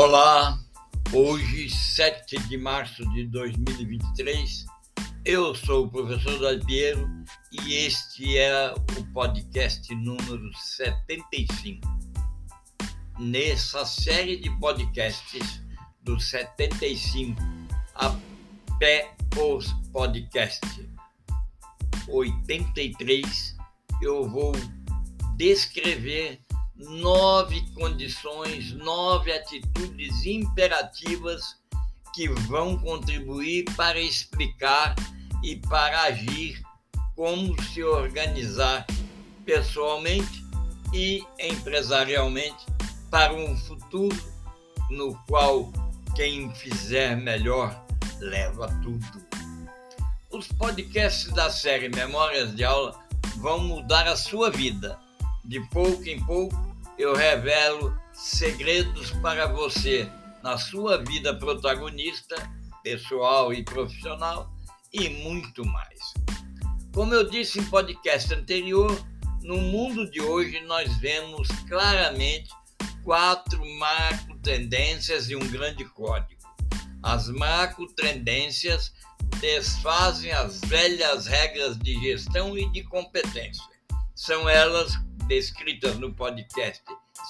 Olá, hoje, 7 de março de 2023, eu sou o professor Dalpiero e este é o podcast número 75. Nessa série de podcasts do 75 até os podcasts 83, eu vou descrever nove condições, nove atitudes imperativas que vão contribuir para explicar e para agir como se organizar pessoalmente e empresarialmente para um futuro no qual quem fizer melhor leva tudo. Os podcasts da série Memórias de Aula vão mudar a sua vida. De pouco em pouco, eu revelo segredos para você na sua vida protagonista, pessoal e profissional e muito mais. Como eu disse em podcast anterior, no mundo de hoje nós vemos claramente quatro macro tendências e um grande código. As macro tendências desfazem as velhas regras de gestão e de competência. São elas descritas no podcast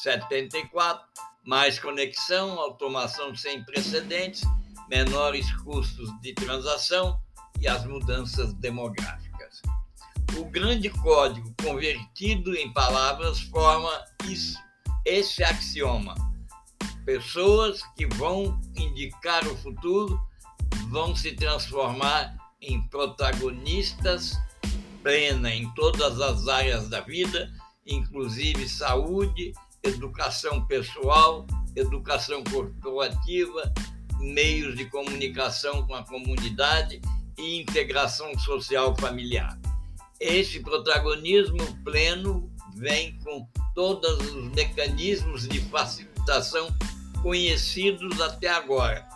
74, mais conexão, automação sem precedentes, menores custos de transação e as mudanças demográficas. O grande código convertido em palavras forma isso, esse axioma. Pessoas que vão indicar o futuro vão se transformar em protagonistas plena em todas as áreas da vida inclusive saúde, educação pessoal, educação corporativa, meios de comunicação com a comunidade e integração social familiar. Esse protagonismo pleno vem com todos os mecanismos de facilitação conhecidos até agora.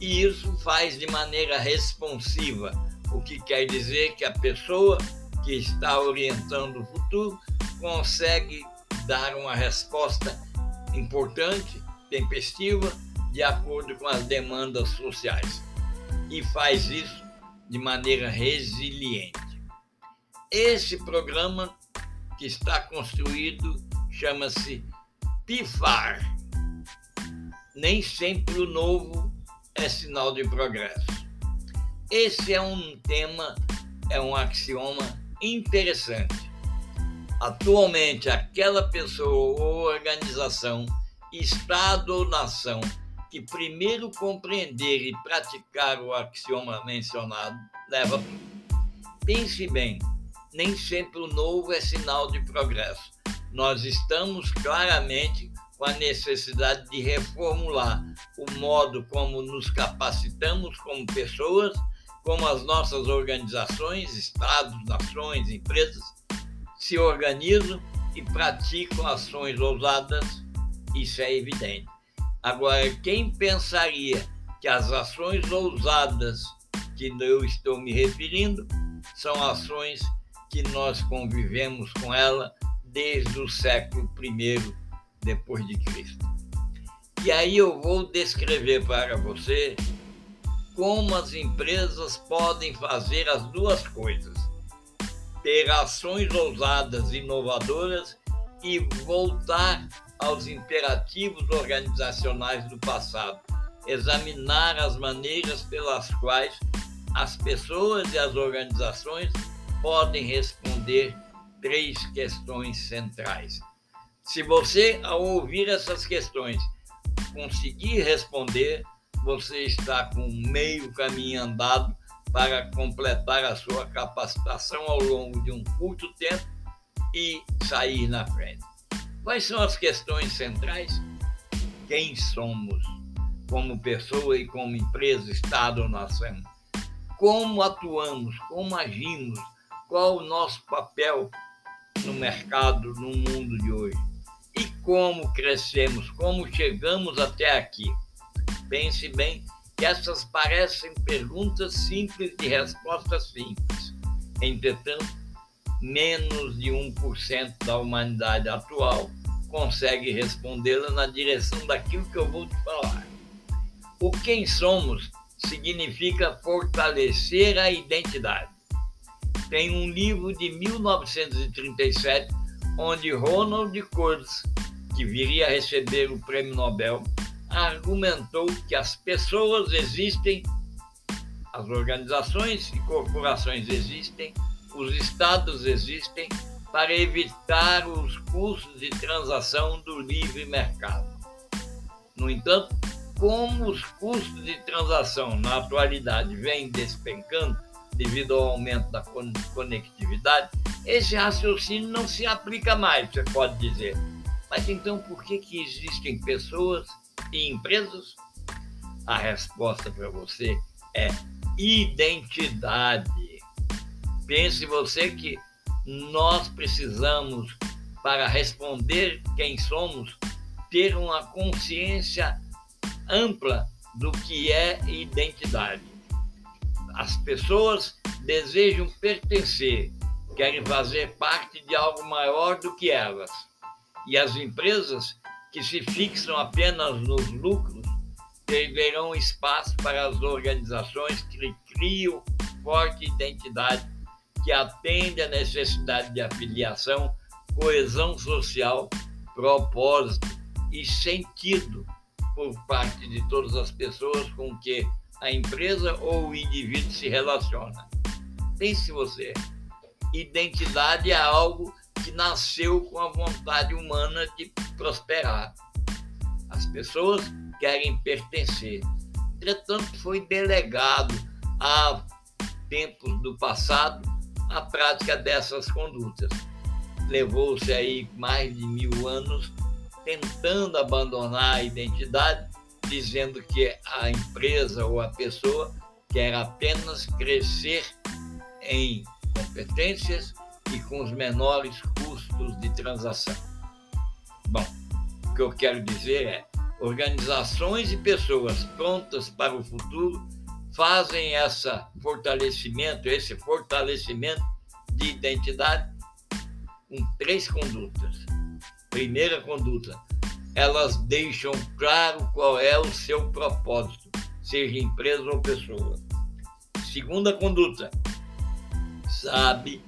E isso faz de maneira responsiva, o que quer dizer que a pessoa que está orientando o futuro consegue dar uma resposta importante, tempestiva, de acordo com as demandas sociais. E faz isso de maneira resiliente. Esse programa que está construído chama-se PIFAR. Nem sempre o novo é sinal de progresso. Esse é um tema, é um axioma interessante Atualmente, aquela pessoa ou organização, Estado ou nação que primeiro compreender e praticar o axioma mencionado leva. Pense bem, nem sempre o novo é sinal de progresso. Nós estamos claramente com a necessidade de reformular o modo como nos capacitamos como pessoas, como as nossas organizações, estados, nações, empresas se organizam e praticam ações ousadas, isso é evidente. Agora, quem pensaria que as ações ousadas que eu estou me referindo são ações que nós convivemos com ela desde o século I depois de Cristo. E aí eu vou descrever para você como as empresas podem fazer as duas coisas ter ações ousadas inovadoras e voltar aos imperativos organizacionais do passado, examinar as maneiras pelas quais as pessoas e as organizações podem responder três questões centrais. Se você, ao ouvir essas questões, conseguir responder, você está com meio caminho andado para completar a sua capacitação ao longo de um curto tempo e sair na frente. Quais são as questões centrais? Quem somos como pessoa e como empresa, Estado ou nação? Como atuamos? Como agimos? Qual o nosso papel no mercado, no mundo de hoje? E como crescemos? Como chegamos até aqui? Pense bem que essas parecem perguntas simples de respostas simples. Entretanto, menos de 1% da humanidade atual consegue respondê-la na direção daquilo que eu vou te falar. O quem somos significa fortalecer a identidade. Tem um livro de 1937 onde Ronald Coates, que viria a receber o prêmio Nobel, argumentou que as pessoas existem, as organizações e corporações existem, os estados existem para evitar os custos de transação do livre mercado. No entanto, como os custos de transação na atualidade vêm despencando devido ao aumento da conectividade, esse raciocínio não se aplica mais, você pode dizer. Mas então por que, que existem pessoas e empresas? A resposta para você é identidade. Pense você que nós precisamos, para responder quem somos, ter uma consciência ampla do que é identidade. As pessoas desejam pertencer, querem fazer parte de algo maior do que elas. E as empresas que se fixam apenas nos lucros terão espaço para as organizações que criam forte identidade que atende à necessidade de afiliação, coesão social, propósito e sentido por parte de todas as pessoas com que a empresa ou o indivíduo se relaciona. Pense você, identidade é algo que nasceu com a vontade humana de prosperar. As pessoas querem pertencer. Entretanto, foi delegado a tempos do passado a prática dessas condutas. Levou-se aí mais de mil anos tentando abandonar a identidade, dizendo que a empresa ou a pessoa quer apenas crescer em competências e com os menores custos de transação. Bom, o que eu quero dizer é: organizações e pessoas prontas para o futuro fazem essa fortalecimento, esse fortalecimento de identidade com três condutas. Primeira conduta, elas deixam claro qual é o seu propósito, seja empresa ou pessoa. Segunda conduta, sabe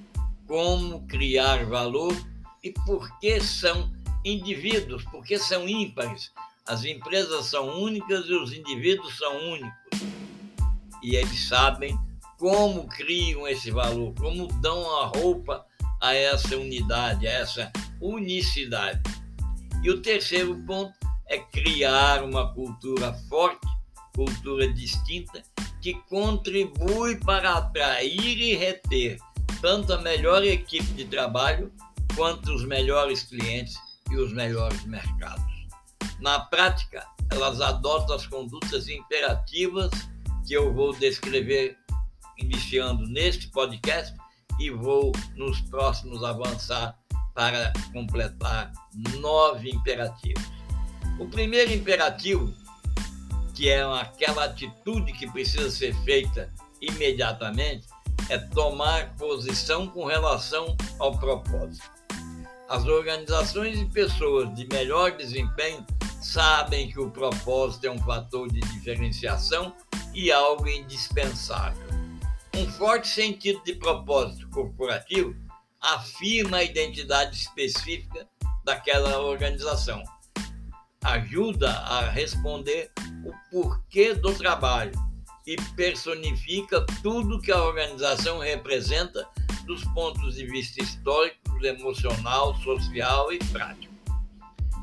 como criar valor e por que são indivíduos, por que são ímpares. As empresas são únicas e os indivíduos são únicos e eles sabem como criam esse valor, como dão a roupa a essa unidade, a essa unicidade. E o terceiro ponto é criar uma cultura forte, cultura distinta, que contribui para atrair e reter tanto a melhor equipe de trabalho quanto os melhores clientes e os melhores mercados. Na prática, elas adotam as condutas imperativas que eu vou descrever iniciando neste podcast e vou nos próximos avançar para completar nove imperativos. O primeiro imperativo, que é aquela atitude que precisa ser feita imediatamente, é tomar posição com relação ao propósito. As organizações e pessoas de melhor desempenho sabem que o propósito é um fator de diferenciação e algo indispensável. Um forte sentido de propósito corporativo afirma a identidade específica daquela organização, ajuda a responder o porquê do trabalho e personifica tudo que a organização representa dos pontos de vista histórico, emocional, social e prático.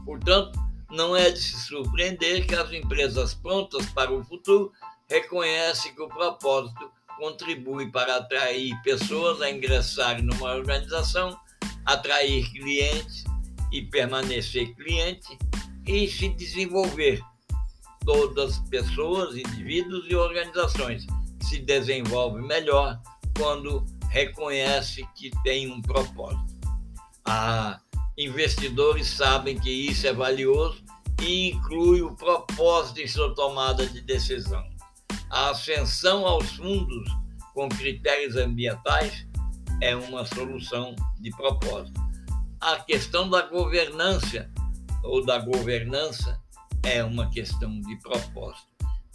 Portanto, não é de se surpreender que as empresas prontas para o futuro reconhece que o propósito contribui para atrair pessoas a ingressarem numa organização, atrair clientes e permanecer cliente e se desenvolver. Todas pessoas, indivíduos e organizações se desenvolvem melhor quando reconhece que tem um propósito. Ah, investidores sabem que isso é valioso e inclui o propósito em sua tomada de decisão a ascensão aos fundos com critérios ambientais é uma solução de propósito. A questão da governança ou da governança é uma questão de propósito.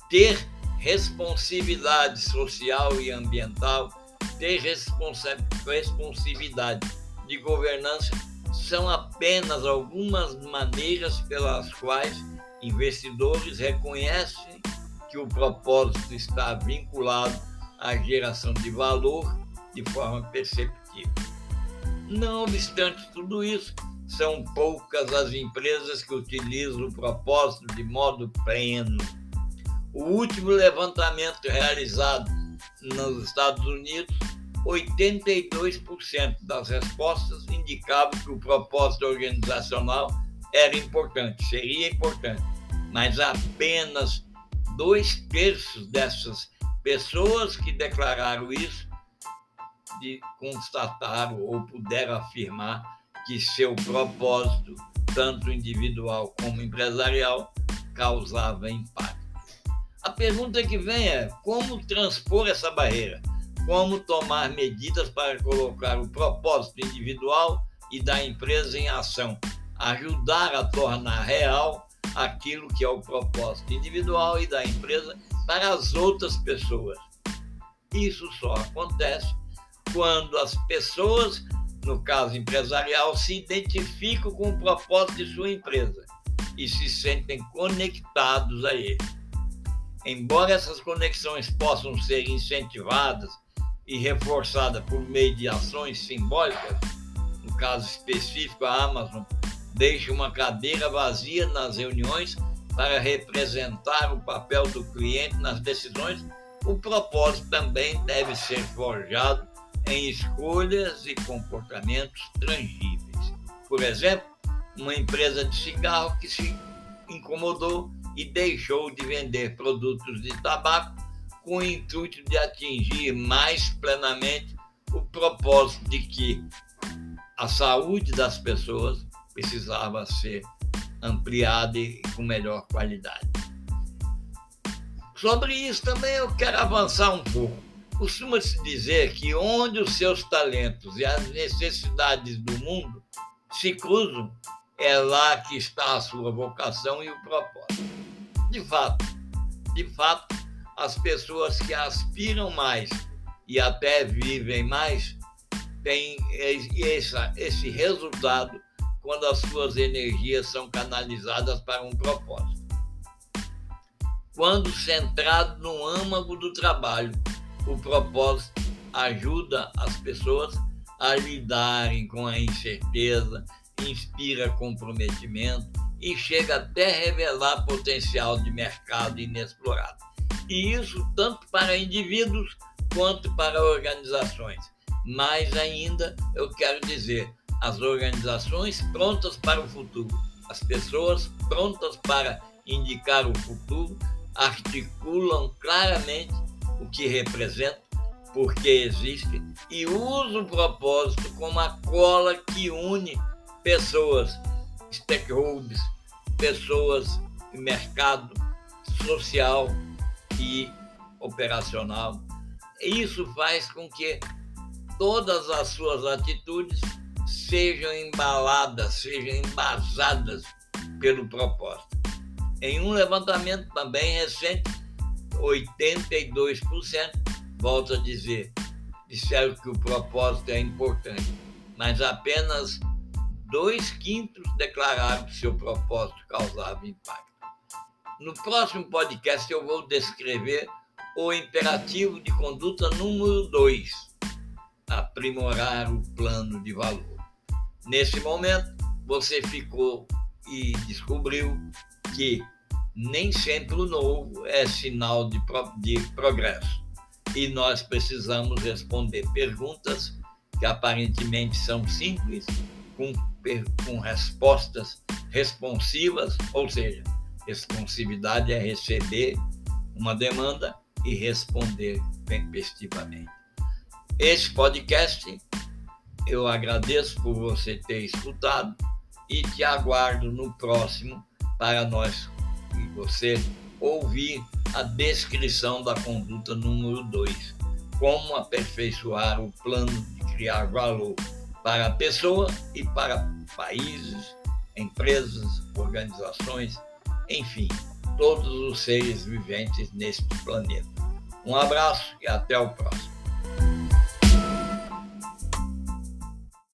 Ter responsividade social e ambiental, ter responsa responsividade de governança são apenas algumas maneiras pelas quais investidores reconhecem que o propósito está vinculado à geração de valor de forma perceptível. Não obstante tudo isso, são poucas as empresas que utilizam o propósito de modo pleno. O último levantamento realizado nos Estados Unidos, 82% das respostas indicavam que o propósito organizacional era importante, seria importante, mas apenas dois terços dessas pessoas que declararam isso de constataram ou puderam afirmar que seu propósito, tanto individual como empresarial, causava impacto. A pergunta que vem é: como transpor essa barreira? Como tomar medidas para colocar o propósito individual e da empresa em ação? Ajudar a tornar real aquilo que é o propósito individual e da empresa para as outras pessoas. Isso só acontece quando as pessoas, no caso empresarial, se identificam com o propósito de sua empresa e se sentem conectados a ele. Embora essas conexões possam ser incentivadas e reforçadas por meio de ações simbólicas, no caso específico, a Amazon deixa uma cadeira vazia nas reuniões para representar o papel do cliente nas decisões, o propósito também deve ser forjado em escolhas e comportamentos tangíveis. Por exemplo, uma empresa de cigarro que se incomodou e deixou de vender produtos de tabaco com o intuito de atingir mais plenamente o propósito de que a saúde das pessoas precisava ser ampliada e com melhor qualidade. Sobre isso também eu quero avançar um pouco. Costuma-se dizer que onde os seus talentos e as necessidades do mundo se cruzam, é lá que está a sua vocação e o propósito. De fato, de fato, as pessoas que aspiram mais e até vivem mais têm esse, esse resultado quando as suas energias são canalizadas para um propósito. Quando centrado no âmago do trabalho, o propósito ajuda as pessoas a lidarem com a incerteza, inspira comprometimento e chega até revelar potencial de mercado inexplorado. E isso tanto para indivíduos quanto para organizações. Mais ainda, eu quero dizer, as organizações prontas para o futuro, as pessoas prontas para indicar o futuro, articulam claramente o que representa, porque existe, e usa o propósito como a cola que une pessoas, stakeholders, pessoas, mercado social e operacional. Isso faz com que todas as suas atitudes sejam embaladas, sejam embasadas pelo propósito. Em um levantamento também recente, 82%, volto a dizer, disseram que o propósito é importante, mas apenas dois quintos declararam que seu propósito causava impacto. No próximo podcast eu vou descrever o imperativo de conduta número 2, aprimorar o plano de valor. Nesse momento, você ficou e descobriu que nem sempre o novo é sinal de, pro, de progresso. E nós precisamos responder perguntas que aparentemente são simples, com, com respostas responsivas, ou seja, responsividade é receber uma demanda e responder tempestivamente. Este podcast eu agradeço por você ter escutado e te aguardo no próximo para nós e você ouvir a descrição da conduta número 2, como aperfeiçoar o plano de criar valor para a pessoa e para países, empresas, organizações, enfim, todos os seres viventes neste planeta. Um abraço e até o próximo.